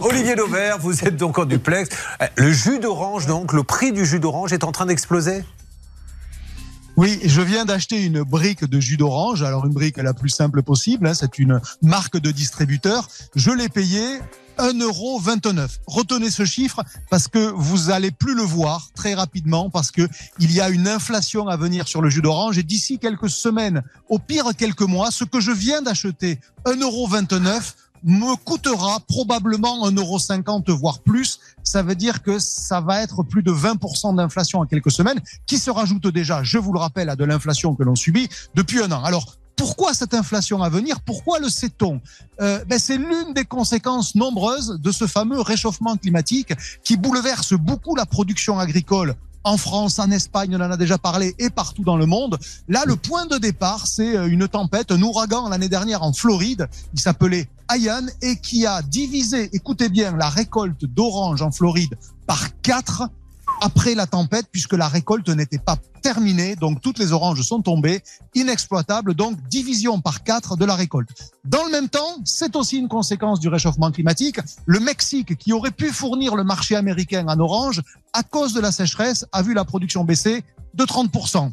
Olivier Dauvert, vous êtes donc en duplex. Euh, le jus d'orange, donc, le prix du jus d'orange est en train d'exploser? Oui, je viens d'acheter une brique de jus d'orange. Alors une brique la plus simple possible, hein, c'est une marque de distributeur. Je l'ai payé 1,29€. Retenez ce chiffre parce que vous allez plus le voir très rapidement parce que il y a une inflation à venir sur le jus d'orange et d'ici quelques semaines, au pire quelques mois, ce que je viens d'acheter 1,29€ me coûtera probablement 1,50€ voire plus. Ça veut dire que ça va être plus de 20% d'inflation en quelques semaines, qui se rajoute déjà, je vous le rappelle, à de l'inflation que l'on subit depuis un an. Alors, pourquoi cette inflation à venir? Pourquoi le sait-on? Euh, ben C'est l'une des conséquences nombreuses de ce fameux réchauffement climatique qui bouleverse beaucoup la production agricole en France, en Espagne, on en a déjà parlé, et partout dans le monde. Là, le point de départ, c'est euh, une tempête, un ouragan l'année dernière en Floride. Il s'appelait Ayan et qui a divisé, écoutez bien, la récolte d'oranges en Floride par quatre après la tempête puisque la récolte n'était pas terminée. Donc toutes les oranges sont tombées, inexploitables. Donc division par quatre de la récolte. Dans le même temps, c'est aussi une conséquence du réchauffement climatique. Le Mexique, qui aurait pu fournir le marché américain en orange, à cause de la sécheresse, a vu la production baisser de 30%.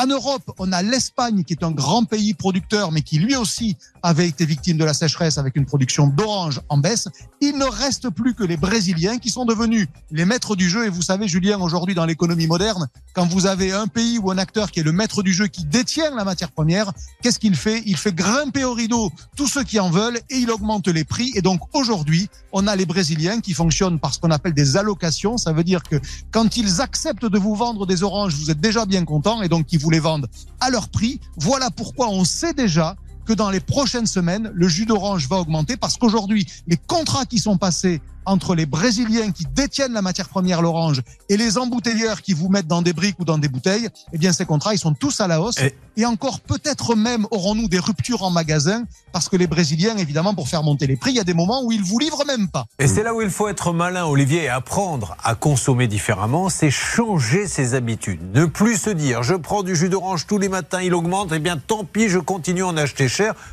En Europe, on a l'Espagne qui est un grand pays producteur, mais qui lui aussi avait été victime de la sécheresse avec une production d'orange en baisse. Il ne reste plus que les Brésiliens qui sont devenus les maîtres du jeu. Et vous savez, Julien, aujourd'hui dans l'économie moderne, quand vous avez un pays ou un acteur qui est le maître du jeu, qui détient la matière première, qu'est-ce qu'il fait? Il fait grimper au rideau tous ceux qui en veulent et il augmente les prix. Et donc aujourd'hui, on a les Brésiliens qui fonctionnent par ce qu'on appelle des allocations. Ça veut dire que quand ils acceptent de vous vendre des oranges, vous êtes déjà bien content et donc ils vous les vendent à leur prix. Voilà pourquoi on sait déjà que dans les prochaines semaines, le jus d'orange va augmenter parce qu'aujourd'hui, les contrats qui sont passés entre les Brésiliens qui détiennent la matière première, l'orange, et les embouteilleurs qui vous mettent dans des briques ou dans des bouteilles, eh bien, ces contrats, ils sont tous à la hausse. Et, encore, peut-être même aurons-nous des ruptures en magasin parce que les Brésiliens, évidemment, pour faire monter les prix, il y a des moments où ils vous livrent même pas. Et c'est là où il faut être malin, Olivier, et apprendre à consommer différemment, c'est changer ses habitudes. Ne plus se dire, je prends du jus d'orange tous les matins, il augmente, eh bien, tant pis, je continue à en acheter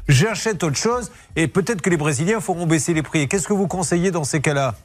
j'achète autre chose, et peut-être que les Brésiliens feront baisser les prix. Qu'est-ce que vous conseillez dans ces cas-là?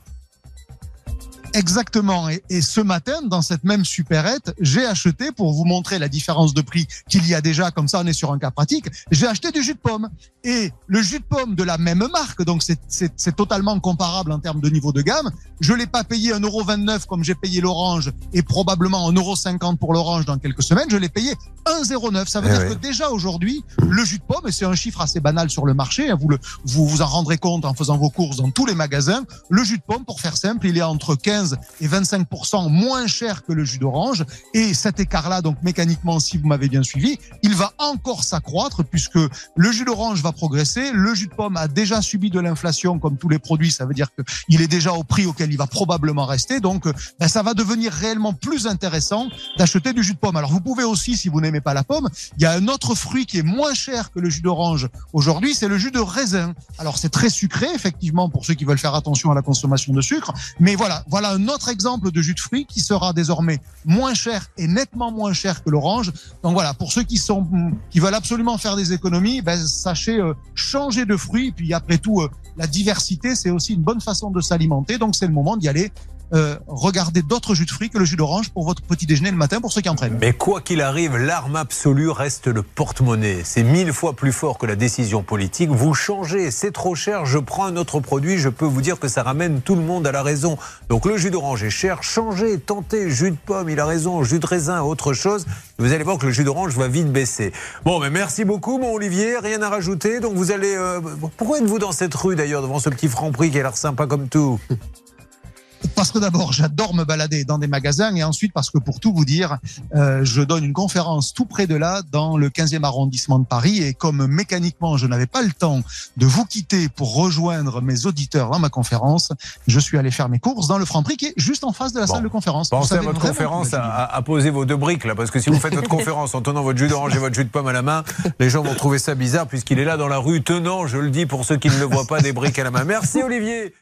Exactement. Et, ce matin, dans cette même supérette, j'ai acheté, pour vous montrer la différence de prix qu'il y a déjà, comme ça on est sur un cas pratique, j'ai acheté du jus de pomme. Et le jus de pomme de la même marque, donc c'est totalement comparable en termes de niveau de gamme, je l'ai pas payé 1,29€ comme j'ai payé l'orange et probablement 1,50€ pour l'orange dans quelques semaines, je l'ai payé 1,09€. Ça veut eh dire que déjà aujourd'hui, le jus de pomme, et c'est un chiffre assez banal sur le marché, hein, vous, le, vous vous en rendrez compte en faisant vos courses dans tous les magasins, le jus de pomme, pour faire simple, il est entre 15 et 25% moins cher que le jus d'orange. Et cet écart-là, donc mécaniquement, si vous m'avez bien suivi, il va encore s'accroître puisque le jus d'orange va progresser. Le jus de pomme a déjà subi de l'inflation comme tous les produits. Ça veut dire qu'il est déjà au prix auquel il va probablement rester. Donc, ben, ça va devenir réellement plus intéressant d'acheter du jus de pomme. Alors, vous pouvez aussi, si vous n'aimez pas la pomme, il y a un autre fruit qui est moins cher que le jus d'orange aujourd'hui, c'est le jus de raisin. Alors, c'est très sucré, effectivement, pour ceux qui veulent faire attention à la consommation de sucre. Mais voilà, voilà un autre exemple de jus de fruits qui sera désormais moins cher et nettement moins cher que l'orange. Donc voilà, pour ceux qui sont qui veulent absolument faire des économies, ben, sachez euh, changer de fruits. Puis après tout, euh, la diversité, c'est aussi une bonne façon de s'alimenter. Donc c'est le moment d'y aller euh, regardez d'autres jus de fruits que le jus d'orange pour votre petit déjeuner le matin pour ceux qui entraînent. Mais quoi qu'il arrive, l'arme absolue reste le porte-monnaie. C'est mille fois plus fort que la décision politique. Vous changez, c'est trop cher, je prends un autre produit, je peux vous dire que ça ramène tout le monde à la raison. Donc le jus d'orange est cher, changez, tentez, jus de pomme, il a raison, jus de raisin, autre chose. Vous allez voir que le jus d'orange va vite baisser. Bon, mais merci beaucoup, mon Olivier, rien à rajouter. Donc vous allez... Euh, pourquoi êtes-vous dans cette rue d'ailleurs, devant ce petit franc prix qui a l'air sympa comme tout? Parce que d'abord, j'adore me balader dans des magasins et ensuite parce que pour tout vous dire, euh, je donne une conférence tout près de là, dans le 15e arrondissement de Paris. Et comme mécaniquement, je n'avais pas le temps de vous quitter pour rejoindre mes auditeurs dans ma conférence, je suis allé faire mes courses dans le Franprix qui est juste en face de la salle de conférence. Pensez à votre conférence à, poser vos deux briques là, parce que si vous faites votre conférence en tenant votre jus d'orange et votre jus de pomme à la main, les gens vont trouver ça bizarre puisqu'il est là dans la rue tenant, je le dis pour ceux qui ne le voient pas, des briques à la main. Merci Olivier.